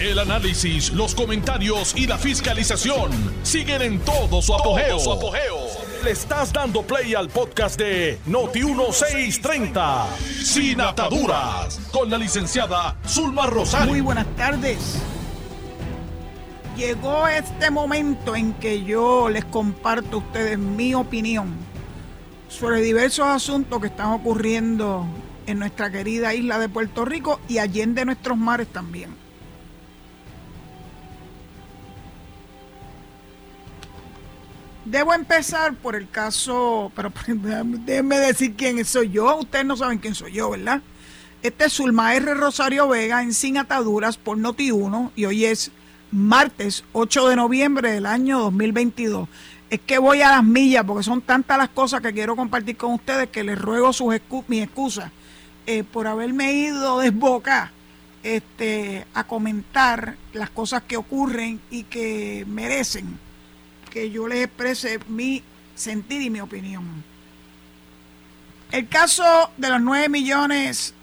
El análisis, los comentarios y la fiscalización siguen en todo su apogeo. Le estás dando play al podcast de Noti1630, Sin Ataduras, con la licenciada Zulma Rosario. Muy buenas tardes. Llegó este momento en que yo les comparto a ustedes mi opinión sobre diversos asuntos que están ocurriendo en nuestra querida isla de Puerto Rico y allende nuestros mares también. Debo empezar por el caso, pero déjenme decir quién soy yo. Ustedes no saben quién soy yo, ¿verdad? Este es Zulma R. Rosario Vega en Sin Ataduras por Noti1 y hoy es martes 8 de noviembre del año 2022. Es que voy a las millas porque son tantas las cosas que quiero compartir con ustedes que les ruego sus mi excusa eh, por haberme ido de boca este, a comentar las cosas que ocurren y que merecen que yo les exprese mi sentir y mi opinión. El caso de los 9 millones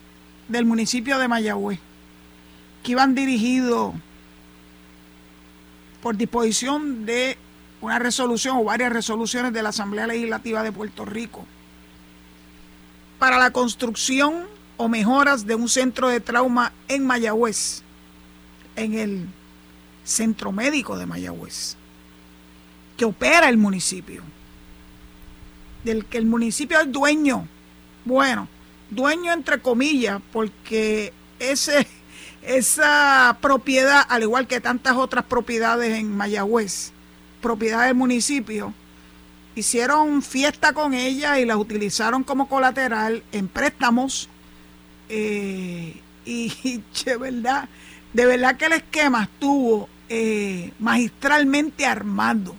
del municipio de Mayagüez, que iban dirigidos por disposición de una resolución o varias resoluciones de la Asamblea Legislativa de Puerto Rico para la construcción o mejoras de un centro de trauma en Mayagüez, en el centro médico de Mayagüez, que opera el municipio, del que el municipio es dueño, bueno, dueño entre comillas, porque ese, esa propiedad, al igual que tantas otras propiedades en Mayagüez, propiedad del municipio, hicieron fiesta con ella y las utilizaron como colateral en préstamos. Eh, y, de verdad, de verdad que el esquema estuvo eh, magistralmente armado.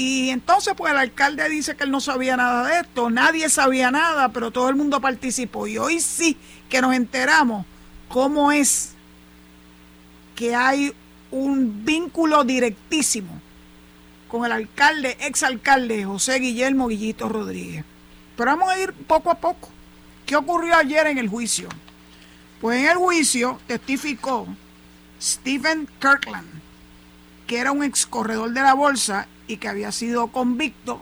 Y entonces, pues el alcalde dice que él no sabía nada de esto, nadie sabía nada, pero todo el mundo participó. Y hoy sí que nos enteramos cómo es que hay un vínculo directísimo con el alcalde, exalcalde José Guillermo Guillito Rodríguez. Pero vamos a ir poco a poco. ¿Qué ocurrió ayer en el juicio? Pues en el juicio testificó Stephen Kirkland, que era un ex corredor de la bolsa y que había sido convicto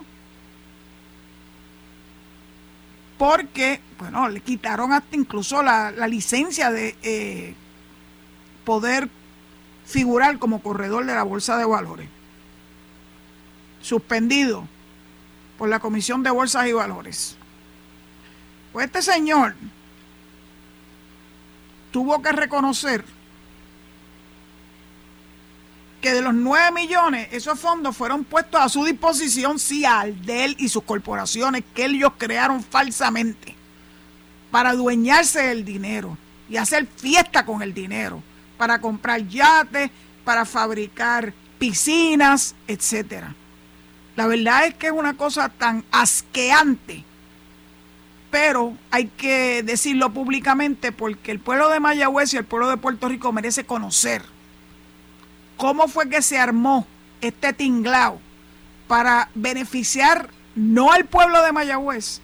porque, bueno, le quitaron hasta incluso la, licencia de eh, poder figurar como corredor de la bolsa de valores. Suspendido por la Comisión de Bolsas y Valores. Pues este señor tuvo que reconocer que de los 9 millones, esos fondos fueron puestos a su disposición, sí, al de él y sus corporaciones que ellos crearon falsamente para adueñarse del dinero y hacer fiesta con el dinero, para comprar yates, para fabricar piscinas, etcétera. La verdad es que es una cosa tan asqueante, pero hay que decirlo públicamente porque el pueblo de Mayagüez y el pueblo de Puerto Rico merece conocer cómo fue que se armó este tinglao para beneficiar no al pueblo de Mayagüez,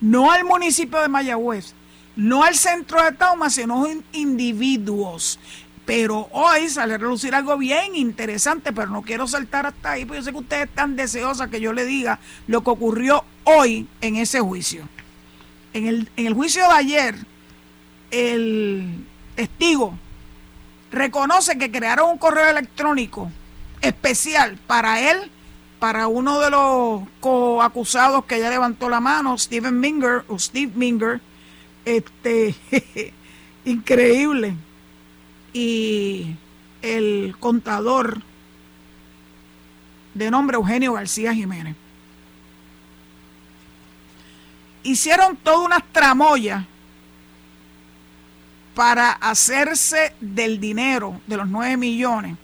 no al municipio de Mayagüez, no al centro de Tauma, sino individuos. Pero hoy sale a relucir algo bien interesante, pero no quiero saltar hasta ahí, porque yo sé que ustedes están deseosos que yo le diga lo que ocurrió hoy en ese juicio. En el, en el juicio de ayer, el testigo reconoce que crearon un correo electrónico especial para él, para uno de los coacusados que ya levantó la mano, Steven Minger o Steve Minger, este increíble. Y el contador de nombre Eugenio García Jiménez. Hicieron toda una tramoya para hacerse del dinero de los 9 millones.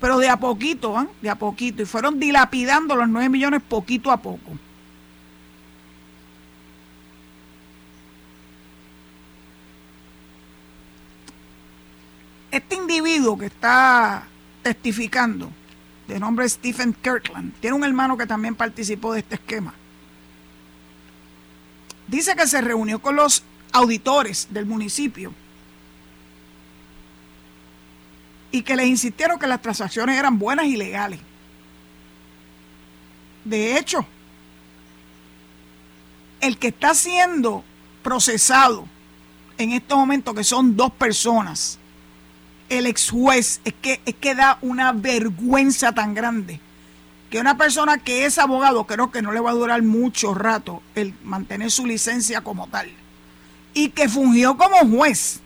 Pero de a poquito, de a poquito. Y fueron dilapidando los 9 millones poquito a poco. Este individuo que está testificando, de nombre Stephen Kirkland, tiene un hermano que también participó de este esquema. Dice que se reunió con los auditores del municipio y que les insistieron que las transacciones eran buenas y legales. De hecho, el que está siendo procesado en estos momentos, que son dos personas, el ex juez, es que, es que da una vergüenza tan grande que una persona que es abogado, creo que no le va a durar mucho rato el mantener su licencia como tal, y que fungió como juez,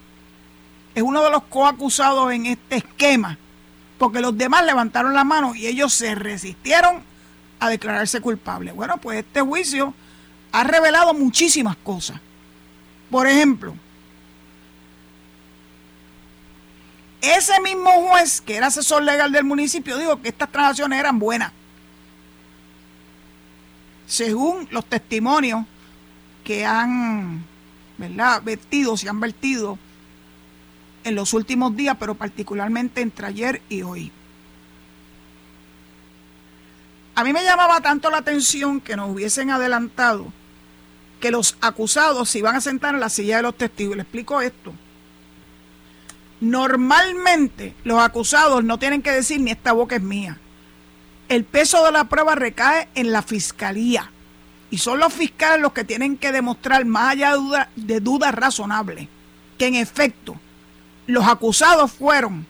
es uno de los coacusados en este esquema, porque los demás levantaron la mano y ellos se resistieron a declararse culpables. Bueno, pues este juicio ha revelado muchísimas cosas. Por ejemplo, ese mismo juez que era asesor legal del municipio dijo que estas transacciones eran buenas. Según los testimonios que han, ¿verdad?, vertido, se han vertido en los últimos días, pero particularmente entre ayer y hoy. A mí me llamaba tanto la atención que nos hubiesen adelantado que los acusados se iban a sentar en la silla de los testigos. Le explico esto. Normalmente los acusados no tienen que decir ni esta boca es mía. El peso de la prueba recae en la fiscalía. Y son los fiscales los que tienen que demostrar, más allá de dudas de duda razonables, que en efecto los acusados fueron,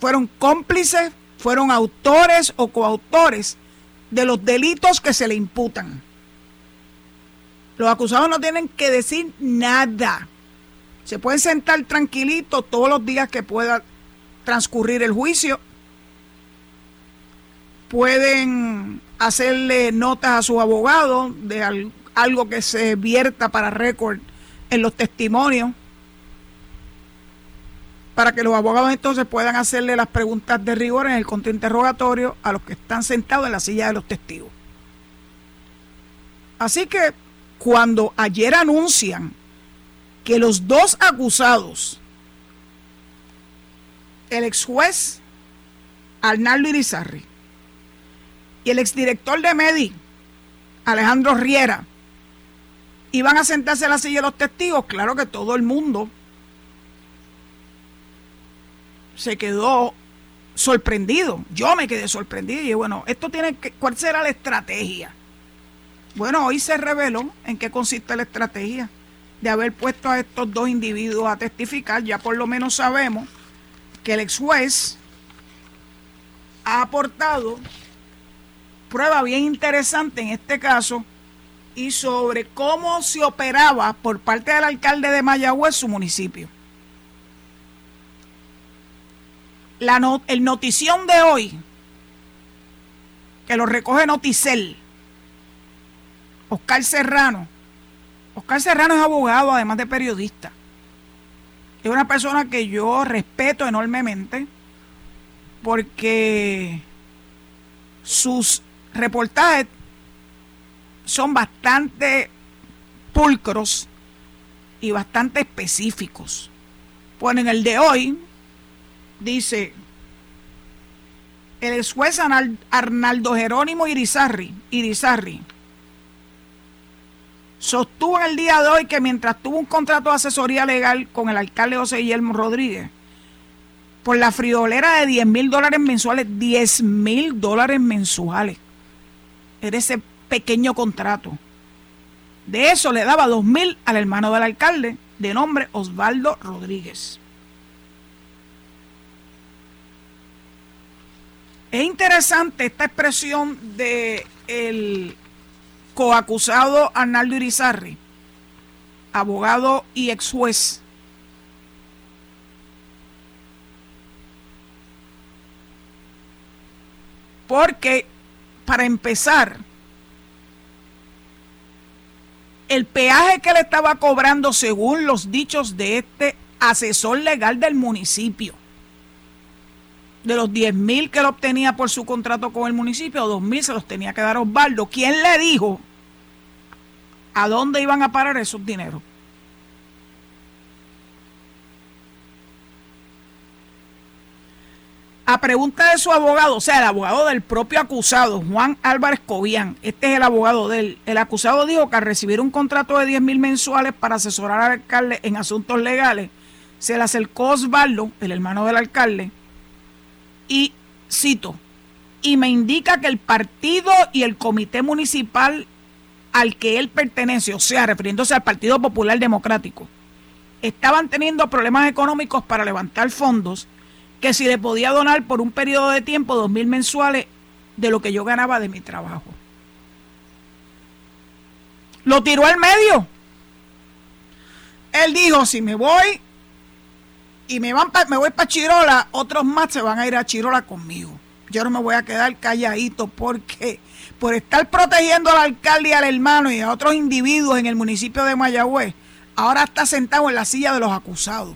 fueron cómplices, fueron autores o coautores de los delitos que se le imputan. Los acusados no tienen que decir nada. Se pueden sentar tranquilitos todos los días que pueda transcurrir el juicio. Pueden hacerle notas a su abogado de algo que se vierta para récord en los testimonios para que los abogados entonces puedan hacerle las preguntas de rigor en el contrainterrogatorio a los que están sentados en la silla de los testigos. Así que cuando ayer anuncian que los dos acusados, el ex juez Arnaldo Irizarri el exdirector de MEDI, Alejandro Riera, iban a sentarse en la silla de los testigos, claro que todo el mundo se quedó sorprendido. Yo me quedé sorprendido y bueno, esto tiene que, ¿cuál será la estrategia? Bueno, hoy se reveló en qué consiste la estrategia de haber puesto a estos dos individuos a testificar. Ya por lo menos sabemos que el ex juez ha aportado prueba bien interesante en este caso y sobre cómo se operaba por parte del alcalde de Mayagüez su municipio. la el notición de hoy, que lo recoge Noticel, Oscar Serrano. Oscar Serrano es abogado, además de periodista. Es una persona que yo respeto enormemente porque sus reportajes son bastante pulcros y bastante específicos. Pues en el de hoy, dice el juez Arnaldo Jerónimo Irizarri, Irizarri sostuvo el día de hoy que mientras tuvo un contrato de asesoría legal con el alcalde José Guillermo Rodríguez, por la friolera de 10 mil dólares mensuales, 10 mil dólares mensuales, era ese pequeño contrato. De eso le daba 2 mil al hermano del alcalde, de nombre Osvaldo Rodríguez. Es interesante esta expresión de el coacusado Arnaldo Irizarri, abogado y ex juez. Porque, para empezar, el peaje que le estaba cobrando según los dichos de este asesor legal del municipio de los 10 mil que él obtenía por su contrato con el municipio, 2 mil se los tenía que dar Osvaldo. ¿Quién le dijo a dónde iban a parar esos dineros? A pregunta de su abogado, o sea, el abogado del propio acusado, Juan Álvarez Cobian, este es el abogado de él, el acusado dijo que al recibir un contrato de 10 mil mensuales para asesorar al alcalde en asuntos legales, se le acercó Osvaldo, el hermano del alcalde, y cito, y me indica que el partido y el comité municipal al que él pertenece, o sea, refiriéndose al Partido Popular Democrático, estaban teniendo problemas económicos para levantar fondos que si le podía donar por un periodo de tiempo dos mil mensuales de lo que yo ganaba de mi trabajo. Lo tiró al medio. Él dijo, si me voy y me, me voy para Chirola, otros más se van a ir a Chirola conmigo. Yo no me voy a quedar calladito porque por estar protegiendo al alcalde y al hermano y a otros individuos en el municipio de Mayagüez, ahora está sentado en la silla de los acusados.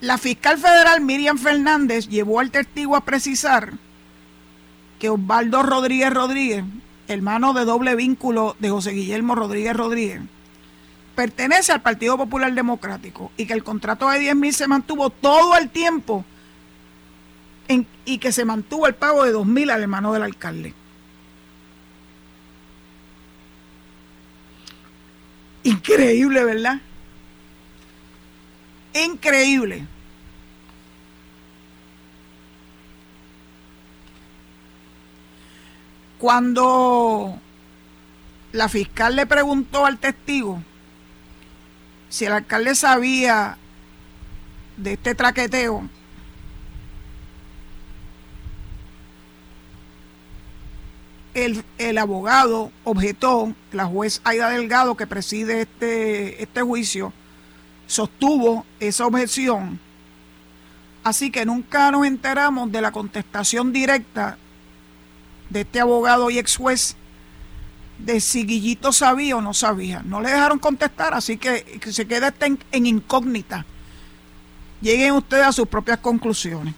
La fiscal federal Miriam Fernández llevó al testigo a precisar que Osvaldo Rodríguez Rodríguez, hermano de doble vínculo de José Guillermo Rodríguez Rodríguez, pertenece al Partido Popular Democrático y que el contrato de 10 mil se mantuvo todo el tiempo y que se mantuvo el pago de 2 mil al hermano del alcalde. Increíble, ¿verdad? Increíble. Cuando la fiscal le preguntó al testigo si el alcalde sabía de este traqueteo, el, el, abogado objetó, la juez Aida Delgado que preside este, este juicio, sostuvo esa objeción. Así que nunca nos enteramos de la contestación directa de este abogado y ex juez de si Guillito sabía o no sabía. No le dejaron contestar, así que, se queda en, en incógnita. Lleguen ustedes a sus propias conclusiones.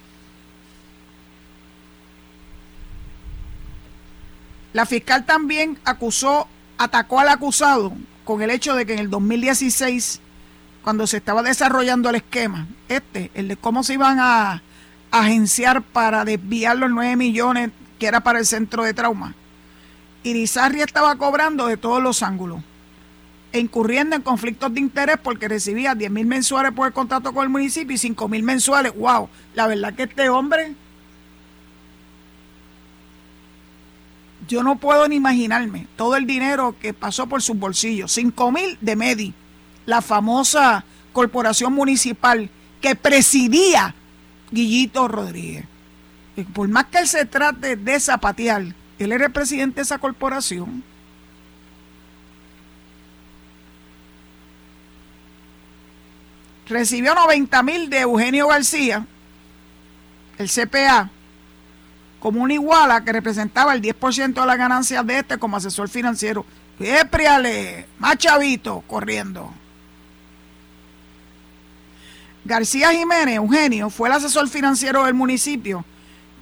La fiscal también acusó, atacó al acusado con el hecho de que en el 2016, cuando se estaba desarrollando el esquema, este, el de cómo se iban a agenciar para desviar los 9 millones que era para el centro de trauma. Irizarri estaba cobrando de todos los ángulos, incurriendo en conflictos de interés porque recibía 10 mil mensuales por el contrato con el municipio y 5 mil mensuales. ¡Wow! La verdad que este hombre, yo no puedo ni imaginarme todo el dinero que pasó por sus bolsillos. 5 mil de Medi, la famosa corporación municipal que presidía Guillito Rodríguez por más que él se trate de zapatear, él era el presidente de esa corporación. Recibió 90 mil de Eugenio García, el CPA, como una iguala que representaba el 10% de las ganancias de este como asesor financiero. Épriale, más chavito, corriendo. García Jiménez, Eugenio, fue el asesor financiero del municipio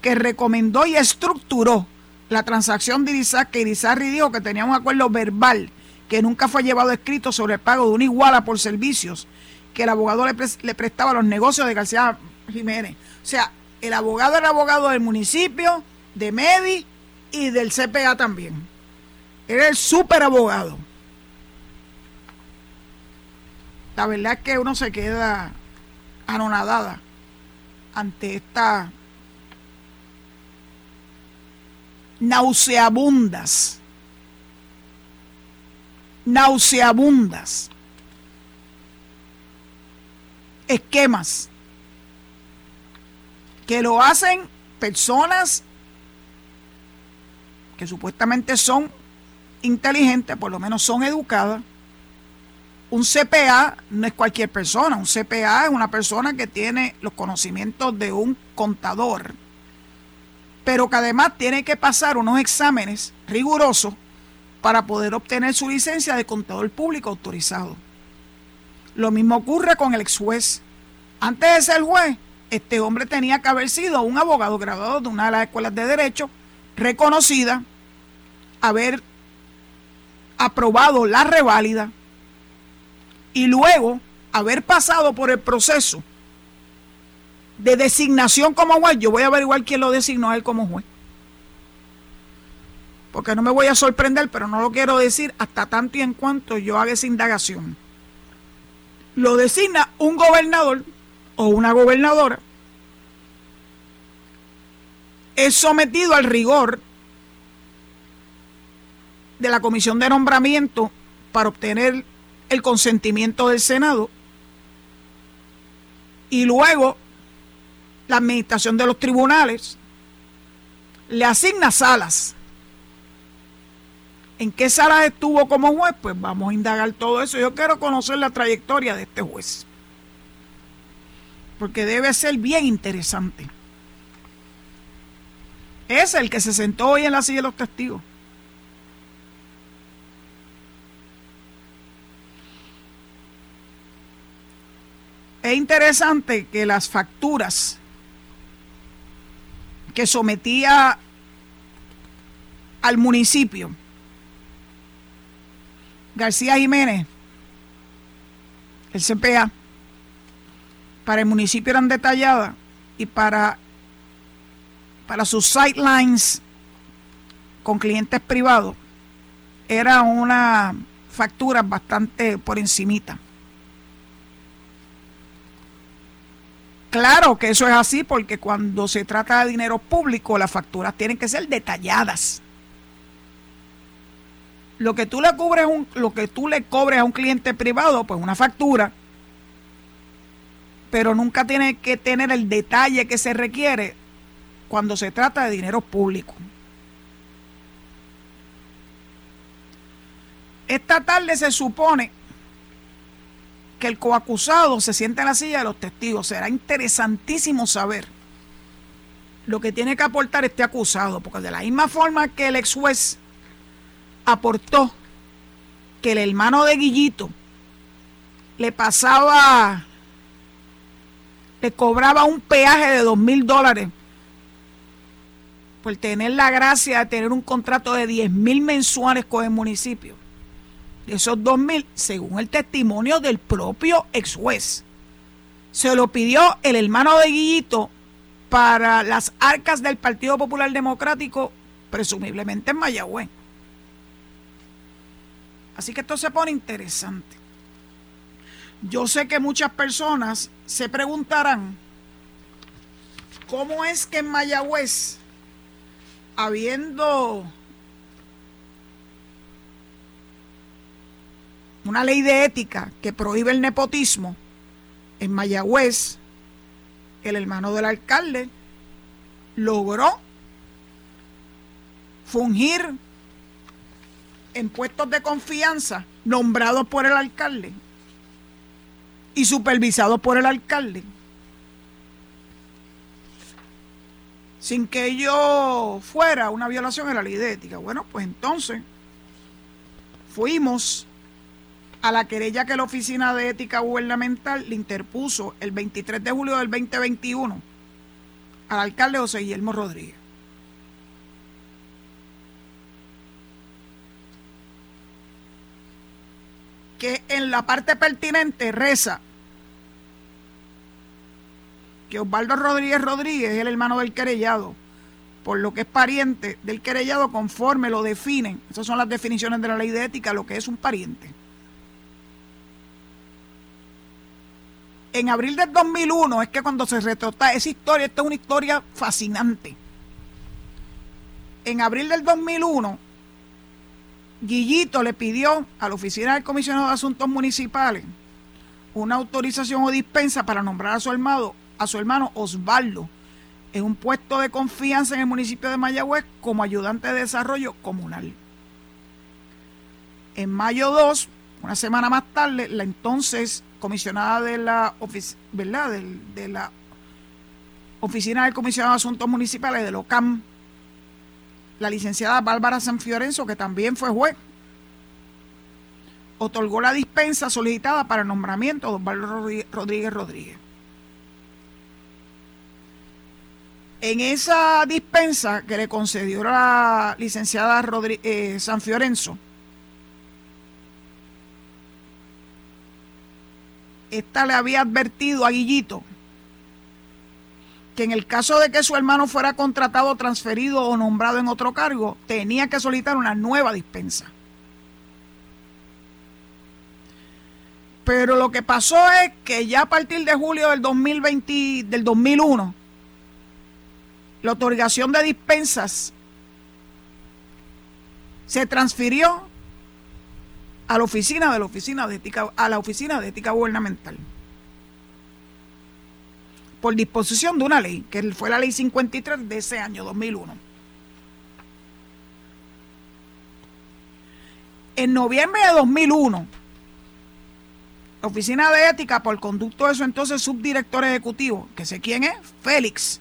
que recomendó y estructuró la transacción de Irizar, que Irizarry dijo que tenía un acuerdo verbal que nunca fue llevado escrito sobre el pago de una iguala por servicios que el abogado le, prestaba a los negocios de García Jiménez. O sea, el abogado era abogado del municipio, de Medi y del CPA también. Era el súper abogado. La verdad es que uno se queda anonadada ante esta nauseabundas, nauseabundas esquemas que lo hacen personas que supuestamente son inteligentes, por lo menos son educadas. Un CPA no es cualquier persona, un CPA es una persona que tiene los conocimientos de un contador pero que además tiene que pasar unos exámenes rigurosos para poder obtener su licencia de contador público autorizado. Lo mismo ocurre con el ex juez. Antes de ser juez, este hombre tenía que haber sido un abogado graduado de una de las escuelas de derecho reconocida, haber aprobado la reválida y luego haber pasado por el proceso de designación como juez, yo voy a averiguar quién lo designó a él como juez. Porque no me voy a sorprender, pero no lo quiero decir hasta tanto y en cuanto yo haga esa indagación. lo designa un gobernador o una gobernadora, es sometido al rigor de la comisión de nombramiento para obtener el consentimiento del Senado y luego la administración de los tribunales le asigna salas. ¿En qué salas estuvo como juez? Pues vamos a indagar todo eso. Yo quiero conocer la trayectoria de este juez. Porque debe ser bien interesante. Es el que se sentó hoy en la silla de los testigos. Es interesante que las facturas que sometía al municipio García Jiménez, el CPA, para el municipio eran detalladas y para, para sus sidelines con clientes privados era una factura bastante por encimita. Claro que eso es así porque cuando se trata de dinero público las facturas tienen que ser detalladas. Lo que tú le un, lo que tú le cobres a un cliente privado, pues una factura, pero nunca tiene que tener el detalle que se requiere cuando se trata de dinero público. Esta tarde se supone que el coacusado se siente en la silla de los testigos. Será interesantísimo saber lo que tiene que aportar este acusado, porque de la misma forma que el ex juez aportó que el hermano de Guillito le pasaba, le cobraba un peaje de dos mil dólares por tener la gracia de tener un contrato de diez mil mensuales con el municipio esos dos mil, según el testimonio del propio ex juez. Se lo pidió el hermano de Guillito para las arcas del Partido Popular Democrático, presumiblemente en Mayagüez. Así que esto se pone interesante. Yo sé que muchas personas se preguntarán, ¿cómo es que en Mayagüez, habiendo una ley de ética que prohíbe el nepotismo, en Mayagüez, el hermano del alcalde logró fungir en puestos de confianza nombrados por el alcalde y supervisados por el alcalde, sin que ello fuera una violación de la ley de ética. Bueno, pues entonces fuimos a la querella que la Oficina de Ética Gubernamental le interpuso el 23 de julio del 2021 al alcalde José Guillermo Rodríguez. Que en la parte pertinente reza que Osvaldo Rodríguez Rodríguez es el hermano del querellado, por lo que es pariente del querellado conforme lo definen. Esas son las definiciones de la ley de ética, lo que es un pariente. En abril del 2001 es que cuando se retrota esa historia, esta es una historia fascinante. En abril del 2001, Guillito le pidió a la oficina del comisionado de asuntos municipales una autorización o dispensa para nombrar a su hermano, a su hermano Osvaldo en un puesto de confianza en el municipio de Mayagüez como ayudante de desarrollo comunal. En mayo 2, una semana más tarde, la entonces comisionada de la, ¿verdad? De, la Oficina del Comisionado de Asuntos Municipales de OCAM, la licenciada Bárbara San Fiorenzo, que también fue juez, otorgó la dispensa solicitada para el nombramiento de Osvaldo Rodríguez Rodríguez. En esa dispensa que le concedió la licenciada eh, San esta le había advertido a Guillito que en el caso de que su hermano fuera contratado, transferido o nombrado en otro cargo, tenía que solicitar una nueva dispensa. Pero lo que pasó es que ya a partir de julio del 2020, del 2001, la otorgación de dispensas se transfirió a la oficina de la oficina de ética, a la oficina de ética gubernamental por disposición de una ley, que fue la ley 53 de ese año 2001. En noviembre de 2001, la Oficina de Ética, por conducto de su entonces subdirector ejecutivo, que sé quién es, Félix,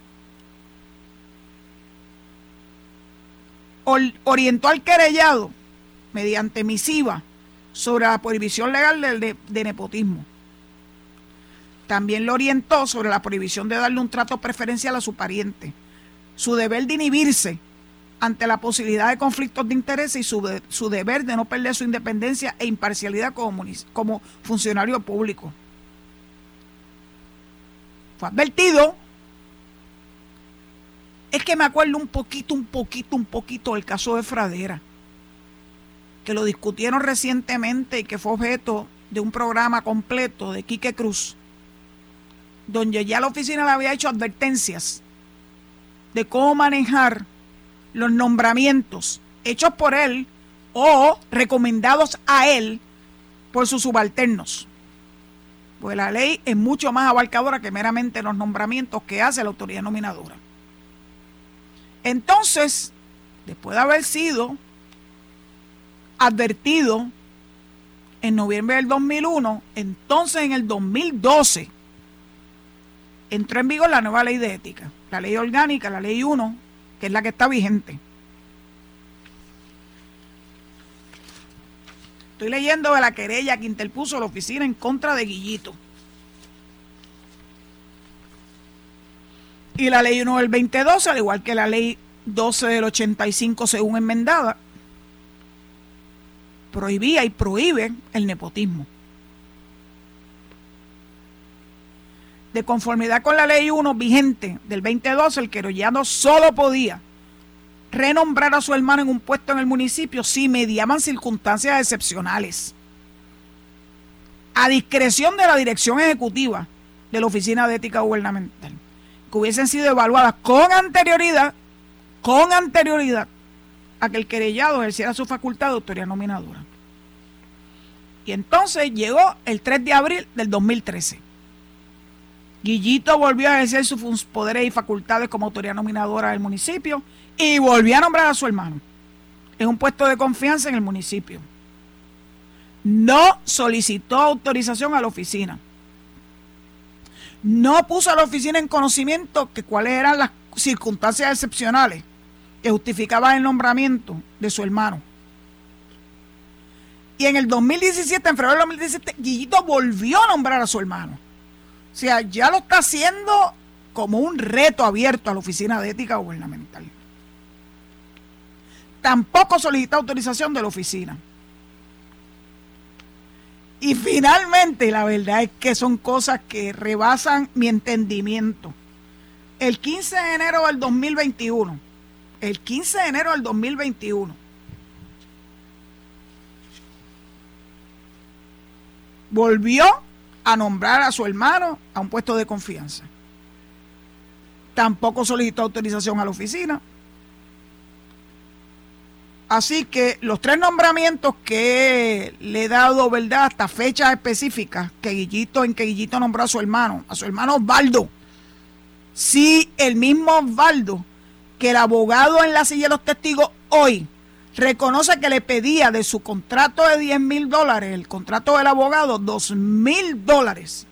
orientó al querellado mediante misiva sobre la prohibición legal de, de, nepotismo. También lo orientó sobre la prohibición de darle un trato preferencial a su pariente, su deber de inhibirse ante la posibilidad de conflictos de interés y su, su deber de no perder su independencia e imparcialidad como, como funcionario público. Fue advertido. Es que me acuerdo un poquito, un poquito, un poquito del caso de Fradera, que lo discutieron recientemente y que fue objeto de un programa completo de Quique Cruz, donde ya la oficina le había hecho advertencias de cómo manejar los nombramientos hechos por él o recomendados a él por sus subalternos. Pues la ley es mucho más abarcadora que meramente los nombramientos que hace la autoridad nominadora. Entonces, después de haber sido advertido en noviembre del 2001, entonces en el 2012 entró en vigor la nueva ley de ética, la ley orgánica, la ley 1, que es la que está vigente. Estoy leyendo de la querella que interpuso la oficina en contra de Guillito. Y la ley 1 del 2012, al igual que la ley 12 del 85 según enmendada, prohibía y prohíbe el nepotismo. de conformidad con la ley 1 vigente del 2012, el querollano solo podía renombrar a su hermano en un puesto en el municipio si mediaban circunstancias excepcionales. A discreción de la dirección ejecutiva de la Oficina de Ética Gubernamental, que hubiesen sido evaluadas con anterioridad, con anterioridad, a que el querellado ejerciera su facultad de autoridad nominadora. Y entonces llegó el 3 de abril del 2013. Guillito volvió a ejercer sus poderes y facultades como autoridad nominadora del municipio y volvió a nombrar a su hermano en un puesto de confianza en el municipio. No solicitó autorización a la oficina. No puso a la oficina en conocimiento que cuáles eran las circunstancias excepcionales que justificaban el nombramiento de su hermano. Y en el 2017, en febrero del 2017, Guillito volvió a nombrar a su hermano. O sea, ya lo está haciendo como un reto abierto a la Oficina de Ética Gubernamental. Tampoco solicita autorización de la oficina. Y finalmente, la verdad es que son cosas que rebasan mi entendimiento. El 15 de enero del 2021, el 15 de enero del 2021, volvió a nombrar a su hermano a un puesto de confianza. Tampoco solicitó autorización a la oficina. Así que los tres nombramientos que le he dado, ¿verdad? Hasta fechas específicas que Guillito, en que Guillito nombró a su hermano, a su hermano Osvaldo. Sí, el mismo Osvaldo, el abogado en la silla de los testigos hoy reconoce que le pedía de su contrato de 10 mil dólares, el contrato del abogado, 2 mil dólares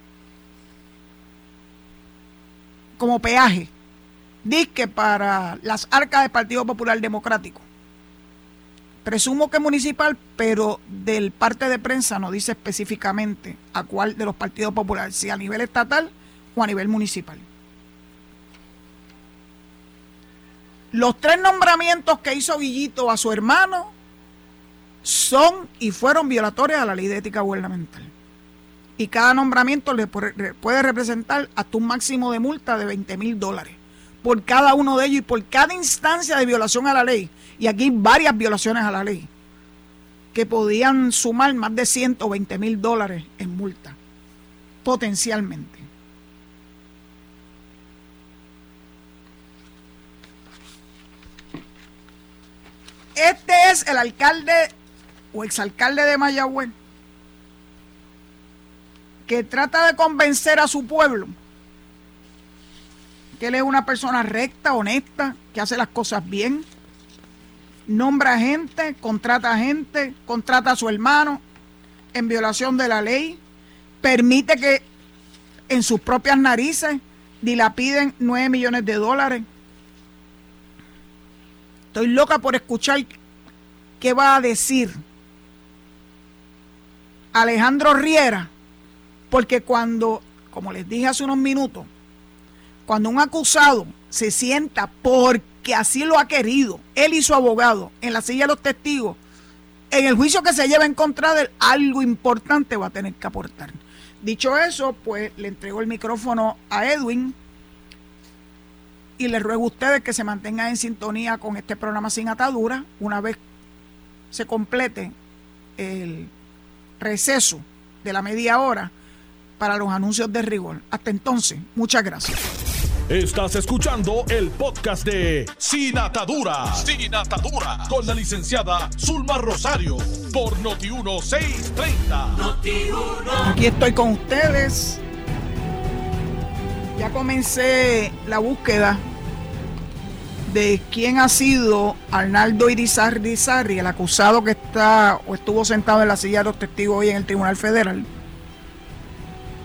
como peaje, disque para las arcas del Partido Popular Democrático. Presumo que municipal, pero del parte de prensa no dice específicamente a cuál de los partidos populares, si a nivel estatal o a nivel municipal. Los tres nombramientos que hizo Guillito a su hermano son y fueron violatorios a la ley de ética gubernamental. Y cada nombramiento le puede representar hasta un máximo de multa de 20 mil dólares por cada uno de ellos y por cada instancia de violación a la ley. Y aquí varias violaciones a la ley. que podían sumar más de 120 mil dólares en multa, potencialmente. Este es el alcalde o exalcalde de Mayagüez que trata de convencer a su pueblo que él es una persona recta, honesta, que hace las cosas bien, nombra gente, contrata gente, contrata a su hermano en violación de la ley, permite que en sus propias narices dilapiden 9 millones de dólares. Estoy loca por escuchar qué va a decir Alejandro Riera, porque cuando, como les dije hace unos minutos, cuando un acusado se sienta porque así lo ha querido, él y su abogado, en la silla de los testigos, en el juicio que se lleva en contra de él, algo importante va a tener que aportar. Dicho eso, pues le entrego el micrófono a Edwin y le ruego a ustedes que se mantengan en sintonía con este programa sin atadura una vez se complete el receso de la media hora para los anuncios de rigor. Hasta entonces, muchas gracias. Estás escuchando el podcast de Sin Atadura. Sin Atadura. Con la licenciada Zulma Rosario. Por Noti1630. Aquí estoy con ustedes. Ya comencé la búsqueda de quién ha sido Arnaldo Irizarry, el acusado que está o estuvo sentado en la silla de los testigos hoy en el Tribunal Federal.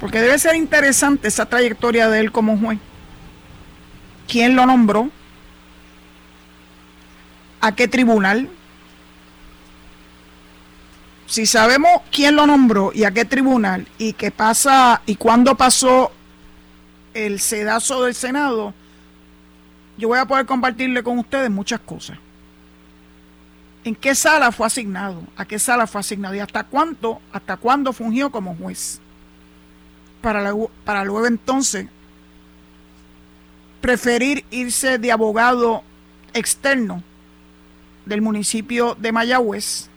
Porque debe ser interesante esa trayectoria de él como juez quién lo nombró, a qué tribunal. Si sabemos quién lo nombró y a qué tribunal y qué pasa y cuándo pasó el sedazo del Senado, yo voy a poder compartirle con ustedes muchas cosas. ¿En qué sala fue asignado? ¿A qué sala fue asignado? ¿Y hasta cuánto, hasta cuándo fungió como juez? Para, para luego entonces preferir irse de abogado externo del municipio de Mayagüez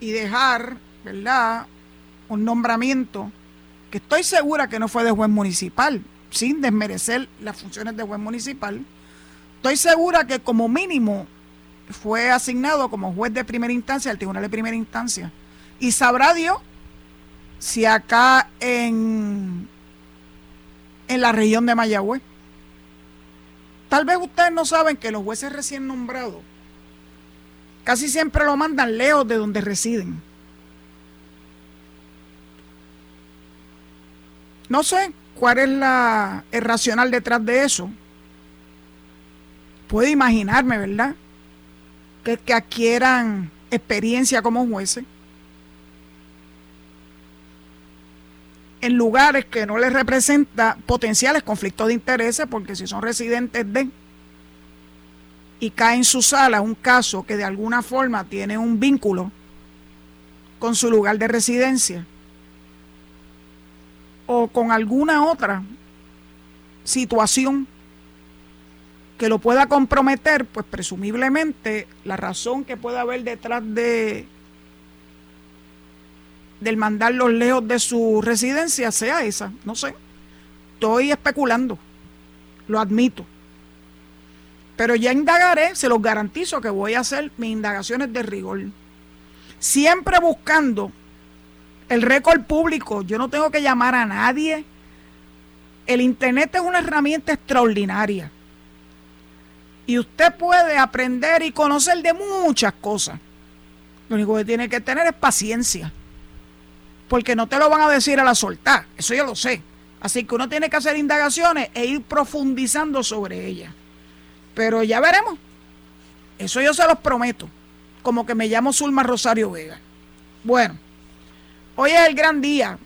y dejar, ¿verdad?, un nombramiento que estoy segura que no fue de juez municipal, sin desmerecer las funciones de juez municipal. Estoy segura que como mínimo fue asignado como juez de primera instancia al tribunal de primera instancia. Y sabrá Dios si acá en, en la región de Mayagüez Tal vez ustedes no saben que los jueces recién nombrados casi siempre lo mandan lejos de donde residen. No sé cuál es la, el racional detrás de eso. Puedo imaginarme, ¿verdad? Que, que adquieran experiencia como jueces en lugares que no les representa potenciales conflictos de intereses, porque si son residentes de y cae en su sala un caso que de alguna forma tiene un vínculo con su lugar de residencia o con alguna otra situación que lo pueda comprometer, pues presumiblemente la razón que pueda haber detrás de del mandarlos lejos de su residencia sea esa. No sé. Estoy especulando. Lo admito. Pero ya indagaré, se los garantizo que voy a hacer mis indagaciones de rigor. Siempre buscando el récord público. Yo no tengo que llamar a nadie. El Internet es una herramienta extraordinaria. Y usted puede aprender y conocer de muchas cosas. Lo único que tiene que tener es paciencia porque no te lo van a decir a la soltar, eso yo lo sé. Así que uno tiene que hacer indagaciones e ir profundizando sobre ellas. Pero ya veremos. Eso yo se los prometo. Como que me llamo Zulma Rosario Vega. Bueno, hoy es el gran día.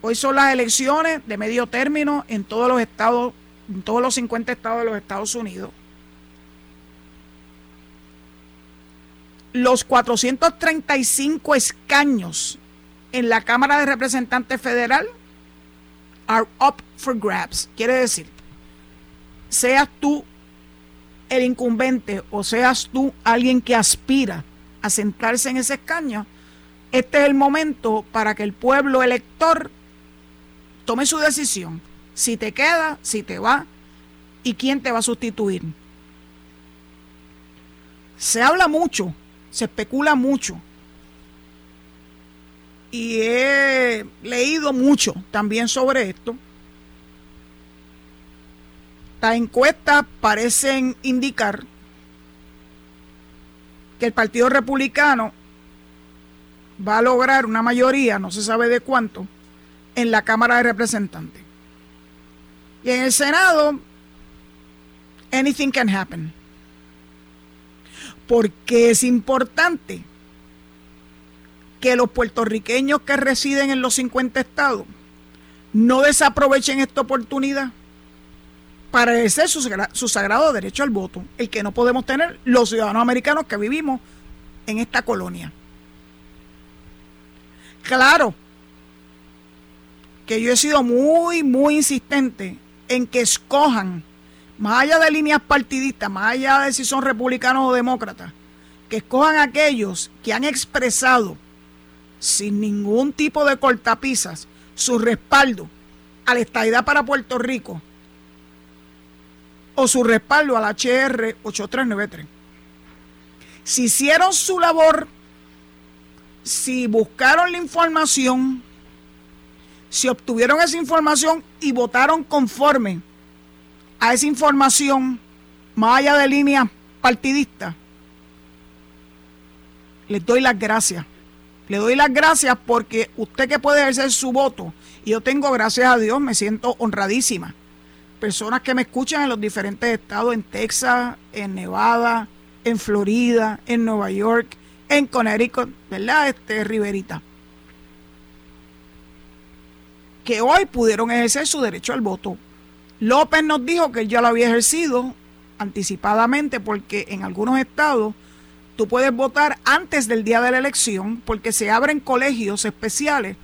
Hoy son las elecciones de medio término en todos los estados, en todos los 50 estados de los Estados Unidos. Los 435 escaños en la Cámara de Representantes Federal are up for grabs. Quiere decir, seas tú el incumbente o seas tú alguien que aspira a sentarse en ese escaño, este es el momento para que el pueblo elector tome su decisión. Si te queda, si te va y quién te va a sustituir. Se habla mucho, se especula mucho. Y he leído mucho también sobre esto. Las encuestas parecen indicar que el Partido Republicano va a lograr una mayoría, no se sabe de cuánto, en la Cámara de Representantes. Y en el Senado, anything can happen. Porque es importante que los puertorriqueños que residen en los 50 estados no desaprovechen esta oportunidad para ejercer su, su, sagrado derecho al voto, el que no podemos tener los ciudadanos americanos que vivimos en esta colonia. Claro que yo he sido muy, muy insistente en que escojan, más allá de líneas partidistas, más allá de si son republicanos o demócratas, que escojan aquellos que han expresado sin ningún tipo de cortapisas su respaldo a la estadidad para Puerto Rico o su respaldo al HR 8393. Si hicieron su labor, si buscaron la información, si obtuvieron esa información y votaron conforme a esa información, más allá de línea partidista, les doy las gracias. Le doy las gracias porque usted que puede ejercer su voto, y yo tengo, gracias a Dios, me siento honradísima personas que me escuchan en los diferentes estados, en Texas, en Nevada, en Florida, en Nueva York, en Connecticut, ¿verdad? Este, Riverita. Que hoy pudieron ejercer su derecho al voto. López nos dijo que él ya lo había ejercido anticipadamente porque en algunos estados tú puedes votar antes del día de la elección porque se abren colegios especiales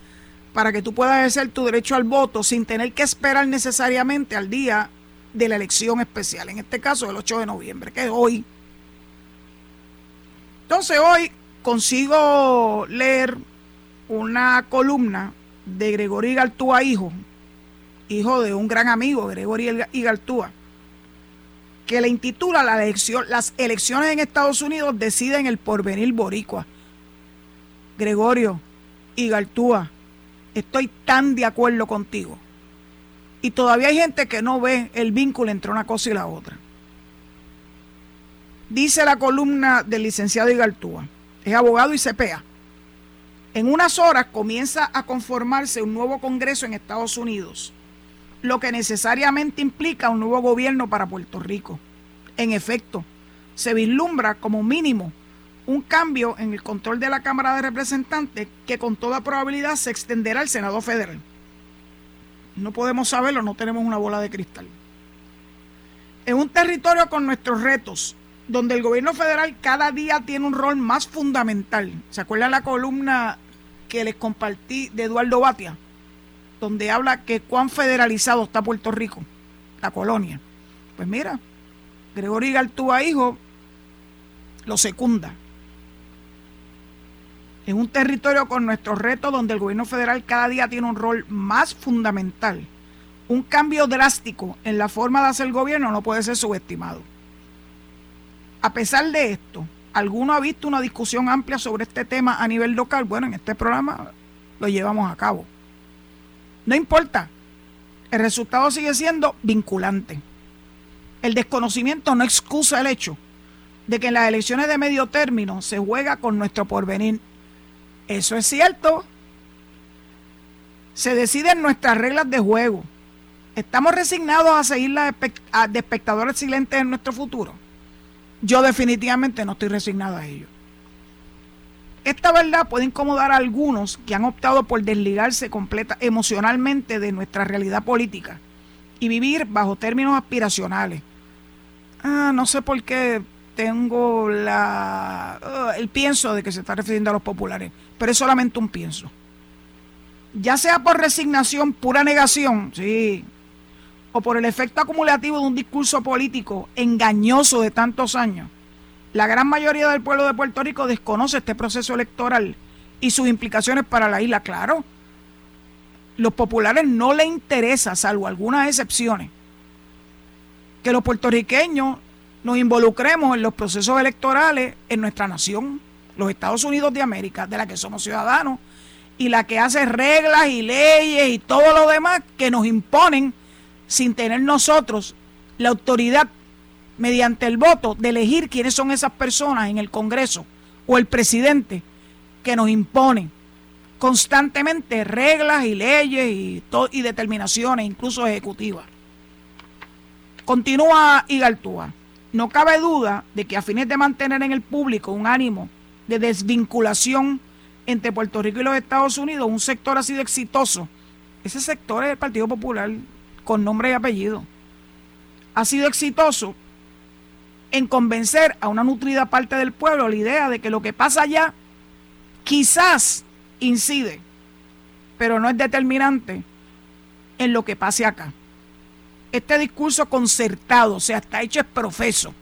para que tú puedas ejercer tu derecho al voto sin tener que esperar necesariamente al día de la elección especial, en este caso el 8 de noviembre, que es hoy. Entonces hoy consigo leer una columna de Gregorio Igaltúa, hijo, hijo de un gran amigo, Gregorio Igaltúa, que le intitula la elección, Las elecciones en Estados Unidos deciden el porvenir boricua. Gregorio Igaltúa, estoy tan de acuerdo contigo. Y todavía hay gente que no ve el vínculo entre una cosa y la otra. Dice la columna del licenciado Igaltúa, es abogado y CPA. En unas horas comienza a conformarse un nuevo Congreso en Estados Unidos, lo que necesariamente implica un nuevo gobierno para Puerto Rico. En efecto, se vislumbra como mínimo un cambio en el control de la Cámara de Representantes que con toda probabilidad se extenderá al Senado Federal. No podemos saberlo, no tenemos una bola de cristal. En un territorio con nuestros retos, donde el gobierno federal cada día tiene un rol más fundamental. ¿Se acuerdan la columna que les compartí de Eduardo Batia? Donde habla que cuán federalizado está Puerto Rico, la colonia. Pues mira, Gregorio Gartúa, hijo, lo secunda en un territorio con nuestros retos donde el gobierno federal cada día tiene un rol más fundamental, un cambio drástico en la forma de hacer gobierno no puede ser subestimado. A pesar de esto, ¿alguno ha visto una discusión amplia sobre este tema a nivel local? Bueno, en este programa lo llevamos a cabo. No importa, el resultado sigue siendo vinculante. El desconocimiento no excusa el hecho de que en las elecciones de medio término se juega con nuestro porvenir eso es cierto. Se deciden nuestras reglas de juego. ¿Estamos resignados a seguir las de espectadores silentes en nuestro futuro? Yo definitivamente no estoy resignado a ello. Esta verdad puede incomodar a algunos que han optado por desligarse completa emocionalmente de nuestra realidad política y vivir bajo términos aspiracionales. Ah, no sé por qué tengo la, uh, el pienso de que se está refiriendo a los populares, pero es solamente un pienso. Ya sea por resignación, pura negación, sí, o por el efecto acumulativo de un discurso político engañoso de tantos años, La gran mayoría del pueblo de Puerto Rico desconoce este proceso electoral y sus implicaciones para la isla, claro. Los populares no les interesa, salvo algunas excepciones, que los puertorriqueños nos involucremos en los procesos electorales en nuestra nación, los Estados Unidos de América, de la que somos ciudadanos, y la que hace reglas y leyes y todo lo demás que nos imponen sin tener nosotros la autoridad mediante el voto de elegir quiénes son esas personas en el Congreso o el presidente que nos imponen constantemente reglas y leyes y, y determinaciones, incluso ejecutivas. Continúa Igaltúa. No cabe duda de que a fines de mantener en el público un ánimo de desvinculación entre Puerto Rico y los Estados Unidos, un sector ha sido exitoso. Ese sector es el Partido Popular con nombre y apellido. Ha sido exitoso en convencer a una nutrida parte del pueblo la idea de que lo que pasa allá quizás incide, pero no es determinante en lo que pase acá. Este discurso concertado, o sea, está hecho es profeso,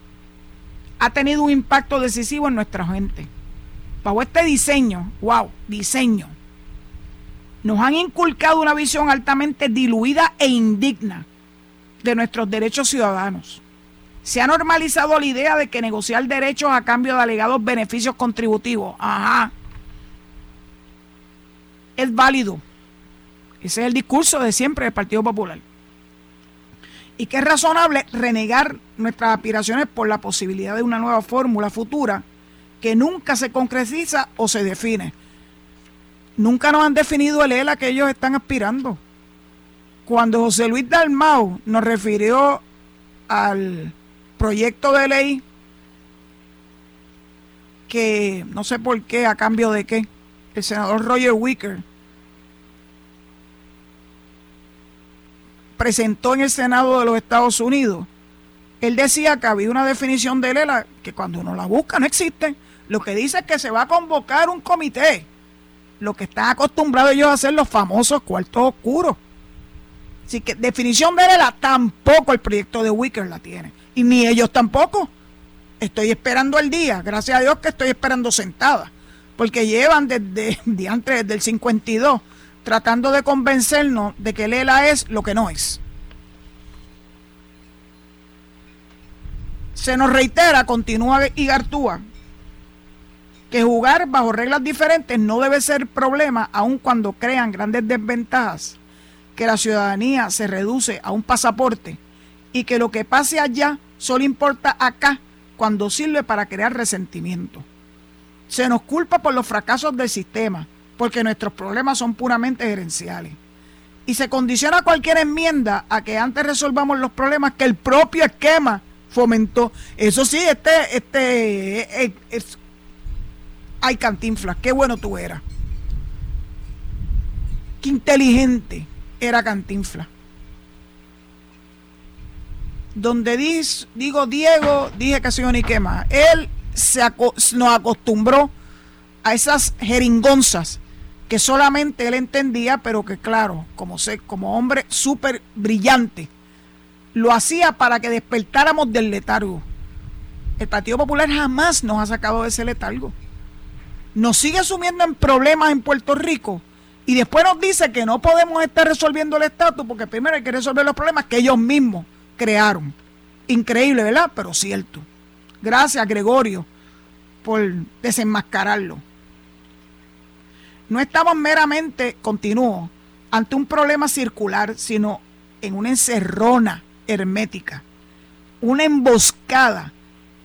ha tenido un impacto decisivo en nuestra gente. Bajo este diseño, wow, diseño, nos han inculcado una visión altamente diluida e indigna de nuestros derechos ciudadanos. Se ha normalizado la idea de que negociar derechos a cambio de alegados beneficios contributivos, ajá, es válido. Ese es el discurso de siempre del Partido Popular. Y que es razonable renegar nuestras aspiraciones por la posibilidad de una nueva fórmula futura que nunca se concretiza o se define. Nunca nos han definido el ELA que ellos están aspirando. Cuando José Luis Dalmau nos refirió al proyecto de ley que no sé por qué, a cambio de qué, el senador Roger Wicker presentó en el Senado de los Estados Unidos, él decía que había una definición de ELA que cuando uno la busca no existe. Lo que dice es que se va a convocar un comité, lo que están acostumbrados ellos a hacer los famosos cuartos oscuros. Así que definición de tampoco el proyecto de Wicker la tiene y ni ellos tampoco. Estoy esperando el día, gracias a Dios que estoy esperando sentada, porque llevan desde, desde el 52 tratando de convencernos de que Lela es lo que no es. Se nos reitera, continúa Igartúa, que jugar bajo reglas diferentes no debe ser problema aun cuando crean grandes desventajas, que la ciudadanía se reduce a un pasaporte y que lo que pase allá solo importa acá cuando sirve para crear resentimiento. Se nos culpa por los fracasos del sistema, porque nuestros problemas son puramente gerenciales. Y se condiciona cualquier enmienda a que antes resolvamos los problemas que el propio esquema fomentó. Eso sí, este, este, eh, es, ay, Cantinflas, qué bueno tú eras. Qué inteligente era Cantinflas donde digo Diego, dije que soy ni más. Él se nos acostumbró a esas jeringonzas que solamente él entendía, pero que claro, como, sé, como hombre súper brillante, lo hacía para que despertáramos del letargo. El Partido Popular jamás nos ha sacado de ese letargo. Nos sigue sumiendo en problemas en Puerto Rico y después nos dice que no podemos estar resolviendo el estatus porque primero hay que resolver los problemas que ellos mismos crearon. Increíble, ¿verdad? Pero cierto. Gracias, Gregorio, por desenmascararlo. No estamos meramente, continúo, ante un problema circular, sino en una encerrona hermética, una emboscada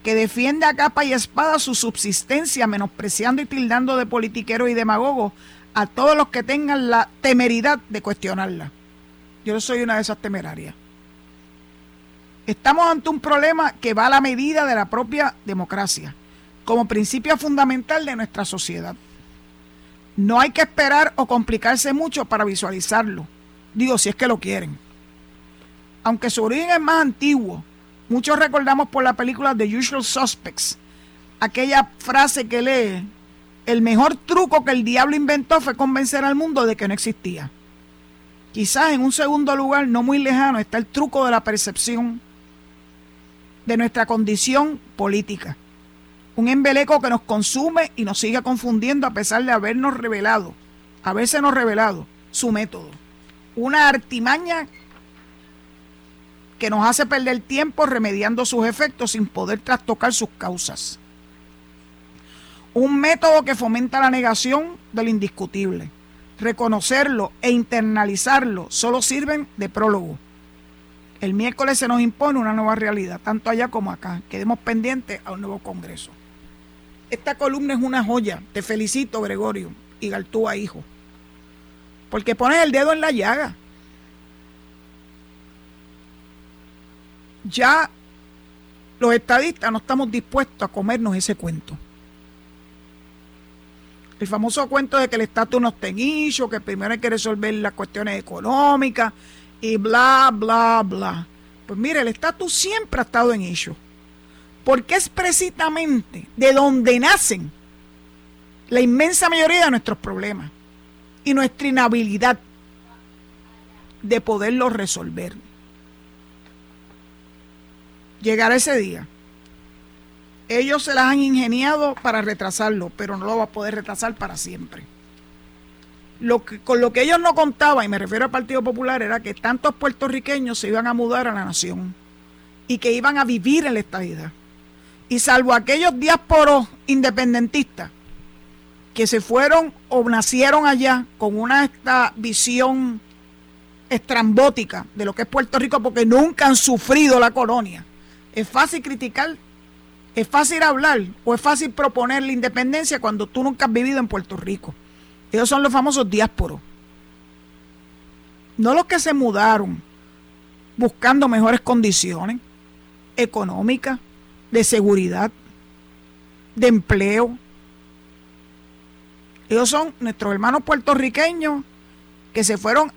que defiende a capa y espada su subsistencia, menospreciando y tildando de politiqueros y demagogos a todos los que tengan la temeridad de cuestionarla. Yo soy una de esas temerarias. Estamos ante un problema que va a la medida de la propia democracia, como principio fundamental de nuestra sociedad. No hay que esperar o complicarse mucho para visualizarlo, digo si es que lo quieren. Aunque su origen es más antiguo, muchos recordamos por la película The Usual Suspects, aquella frase que lee, el mejor truco que el diablo inventó fue convencer al mundo de que no existía. Quizás en un segundo lugar, no muy lejano, está el truco de la percepción de nuestra condición política. Un embeleco que nos consume y nos sigue confundiendo a pesar de habernos revelado, nos revelado su método. Una artimaña que nos hace perder tiempo remediando sus efectos sin poder trastocar sus causas. Un método que fomenta la negación de lo indiscutible. Reconocerlo e internalizarlo solo sirven de prólogo. El miércoles se nos impone una nueva realidad, tanto allá como acá. Quedemos pendientes a un nuevo Congreso. Esta columna es una joya. Te felicito, Gregorio y Galtúa, hijo. Porque pones el dedo en la llaga. Ya los estadistas no estamos dispuestos a comernos ese cuento. El famoso cuento de que el estatus no está en issue, que primero hay que resolver las cuestiones económicas y bla, bla, bla. Pues mire, el estatus siempre ha estado en issue. Porque es precisamente de donde nacen la inmensa mayoría de nuestros problemas y nuestra inhabilidad de poderlos resolver. Llegará ese día. Ellos se las han ingeniado para retrasarlo, pero no lo va a poder retrasar para siempre. Lo que, con lo que ellos no contaban, y me refiero al Partido Popular, era que tantos puertorriqueños se iban a mudar a la nación y que iban a vivir en la estadidad. Y salvo aquellos diásporos independentistas que se fueron o nacieron allá con una esta visión estrambótica de lo que es Puerto Rico porque nunca han sufrido la colonia. Es fácil criticar es fácil hablar o es fácil proponer la independencia cuando tú nunca has vivido en Puerto Rico. Ellos son los famosos diásporos. No los que se mudaron buscando mejores condiciones económicas, de seguridad, de empleo. Ellos son nuestros hermanos puertorriqueños que se fueron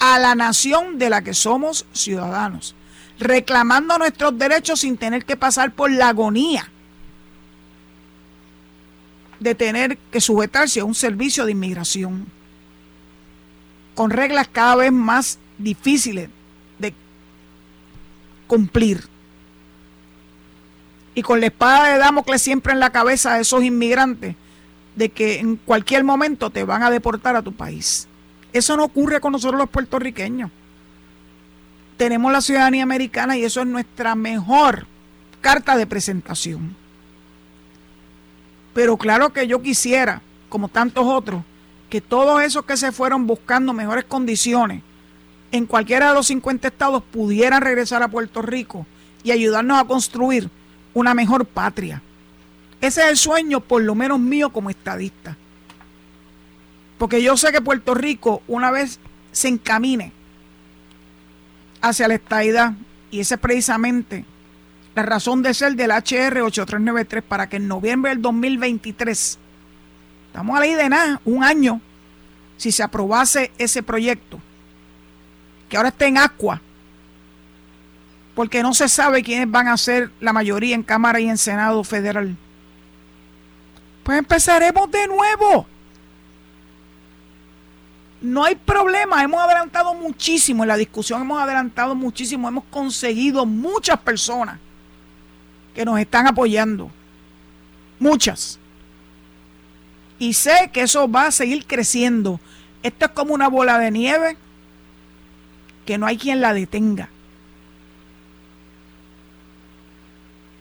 a la nación de la que somos ciudadanos reclamando nuestros derechos sin tener que pasar por la agonía de tener que sujetarse a un servicio de inmigración con reglas cada vez más difíciles de cumplir y con la espada de Damocles siempre en la cabeza de esos inmigrantes de que en cualquier momento te van a deportar a tu país. Eso no ocurre con nosotros los puertorriqueños tenemos la ciudadanía americana y eso es nuestra mejor carta de presentación. Pero claro que yo quisiera, como tantos otros, que todos esos que se fueron buscando mejores condiciones en cualquiera de los 50 estados pudieran regresar a Puerto Rico y ayudarnos a construir una mejor patria. Ese es el sueño, por lo menos mío como estadista. Porque yo sé que Puerto Rico, una vez se encamine hacia la estadidad y esa es precisamente la razón de ser del HR 8393 para que en noviembre del 2023, estamos a ley de nada, un año, si se aprobase ese proyecto, que ahora está en agua, porque no se sabe quiénes van a ser la mayoría en Cámara y en Senado Federal. Pues empezaremos de nuevo no hay problema, hemos adelantado muchísimo en la discusión, hemos adelantado muchísimo, hemos conseguido muchas personas que nos están apoyando, muchas. Y sé que eso va a seguir creciendo. Esto es como una bola de nieve que no hay quien la detenga.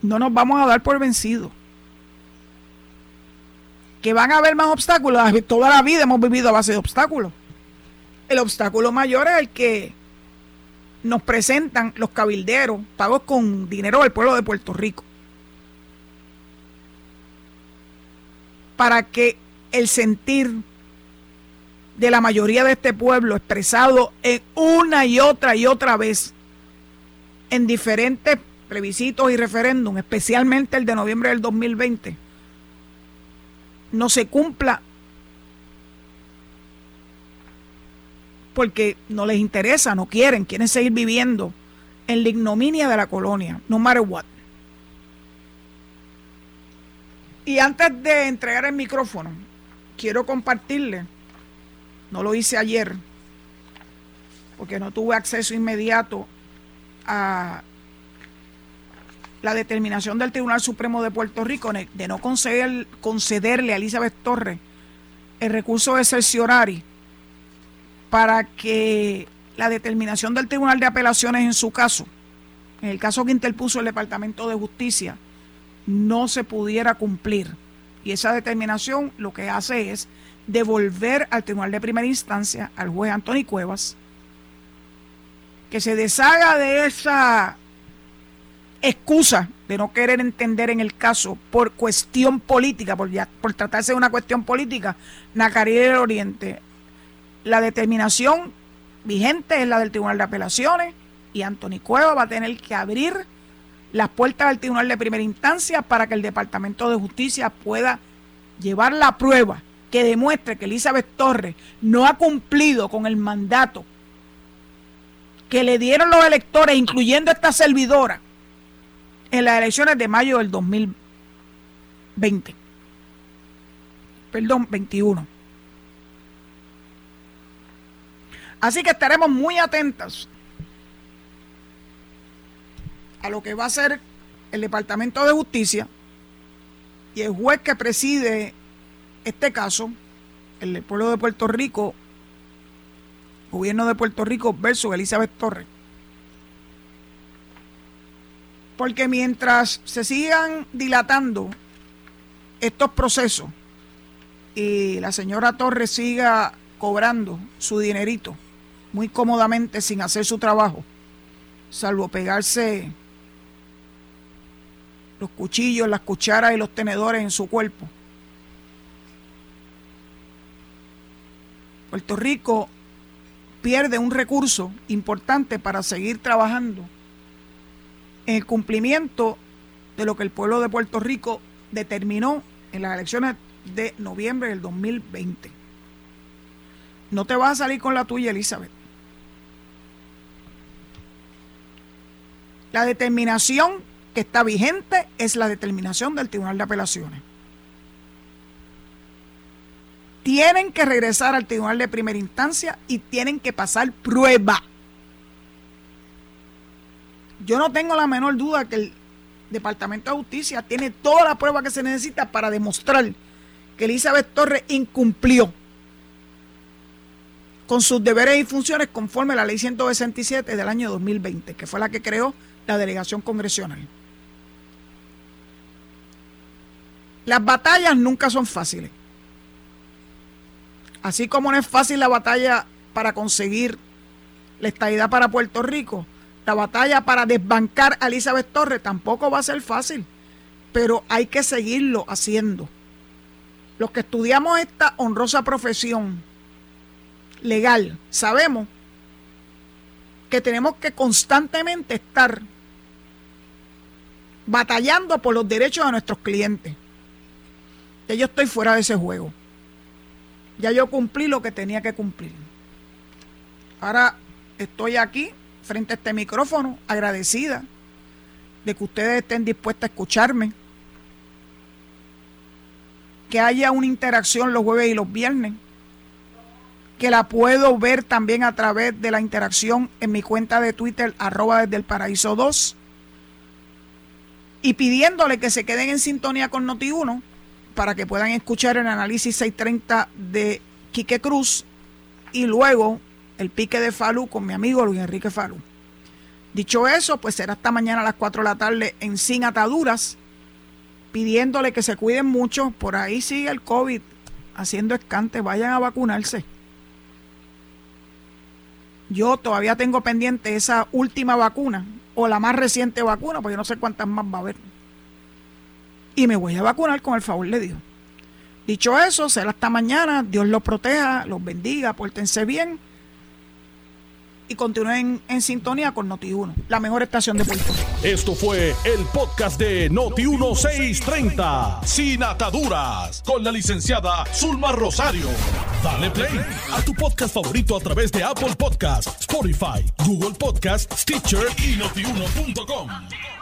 No nos vamos a dar por vencidos. Que van a haber más obstáculos. Toda la vida hemos vivido a base de obstáculos. El obstáculo mayor es el que nos presentan los cabilderos pagos con dinero del pueblo de Puerto Rico. Para que el sentir de la mayoría de este pueblo expresado en una y otra y otra vez en diferentes plebiscitos y referéndum, especialmente el de noviembre del 2020, no se cumpla porque no les interesa, no quieren, quieren seguir viviendo en la ignominia de la colonia, no matter what. Y antes de entregar el micrófono, quiero compartirle, no lo hice ayer, porque no tuve acceso inmediato a la determinación del Tribunal Supremo de Puerto Rico de no conceder, concederle a Elizabeth Torres el recurso de cerciorari para que la determinación del Tribunal de Apelaciones en su caso, en el caso que interpuso el Departamento de Justicia, no se pudiera cumplir. Y esa determinación lo que hace es devolver al Tribunal de Primera Instancia, al juez Anthony Cuevas, que se deshaga de esa excusa de no querer entender en el caso por cuestión política, por, por tratarse de una cuestión política, Nacarí del Oriente. La determinación vigente es la del Tribunal de Apelaciones y Anthony Cueva va a tener que abrir las puertas del Tribunal de Primera Instancia para que el Departamento de Justicia pueda llevar la prueba que demuestre que Elizabeth Torres no ha cumplido con el mandato que le dieron los electores, incluyendo esta servidora, en las elecciones de mayo del 2020. Perdón, 21. Así que estaremos muy atentos a lo que va a hacer el Departamento de Justicia y el juez que preside este caso, el pueblo de Puerto Rico, gobierno de Puerto Rico versus Elizabeth Torres. Porque mientras se sigan dilatando estos procesos y la señora Torres siga cobrando su dinerito muy cómodamente sin hacer su trabajo, salvo pegarse los cuchillos, las cucharas y los tenedores en su cuerpo. Puerto Rico pierde un recurso importante para seguir trabajando en el cumplimiento de lo que el pueblo de Puerto Rico determinó en las elecciones de noviembre del 2020. No te vas a salir con la tuya, Elizabeth. La determinación que está vigente es la determinación del Tribunal de Apelaciones. tienen que regresar al tribunal de primera instancia y tienen que pasar prueba. Yo no tengo la menor duda que el Departamento de Justicia tiene toda la prueba que se necesita para demostrar que Elizabeth Torres incumplió con sus deberes y funciones conforme a la ley 167 del año 2020, que fue la que creó la delegación congresional. Las batallas nunca son fáciles. Así como no es fácil la batalla para conseguir la estabilidad para Puerto Rico, la batalla para desbancar a Elizabeth Torres tampoco va a ser fácil, pero hay que seguirlo haciendo. Los que estudiamos esta honrosa profesión legal, sabemos que tenemos que constantemente estar batallando por los derechos de nuestros clientes. Que yo estoy fuera de ese juego. Ya yo cumplí lo que tenía que cumplir. Ahora estoy aquí, frente a este micrófono, agradecida de que ustedes estén dispuestos a escucharme. Que haya una interacción los jueves y los viernes. Que la puedo ver también a través de la interacción en mi cuenta de Twitter, arroba desde el paraíso 2. Y pidiéndole que se queden en sintonía con Noti1 para que puedan escuchar el análisis 630 de Quique Cruz y luego el pique de Falú con mi amigo Luis Enrique Falú. Dicho eso, pues será hasta mañana a las 4 de la tarde en Sin Ataduras, pidiéndole que se cuiden mucho. Por ahí sigue el COVID haciendo escante, vayan a vacunarse. Yo todavía tengo pendiente esa última vacuna o la más reciente vacuna, porque yo no sé cuántas más va a haber y me voy a vacunar con el favor de Dios. Dicho eso, será hasta mañana. Dios los proteja, los bendiga, pórtense bien y continúen en sintonía con Noti1, la mejor estación de Puerto Esto fue el podcast de Noti1 630, sin ataduras, con la licenciada Zulma Rosario. Dale play a tu podcast favorito a través de Apple Podcasts, Spotify, Google Podcasts, Stitcher y notiuno.com.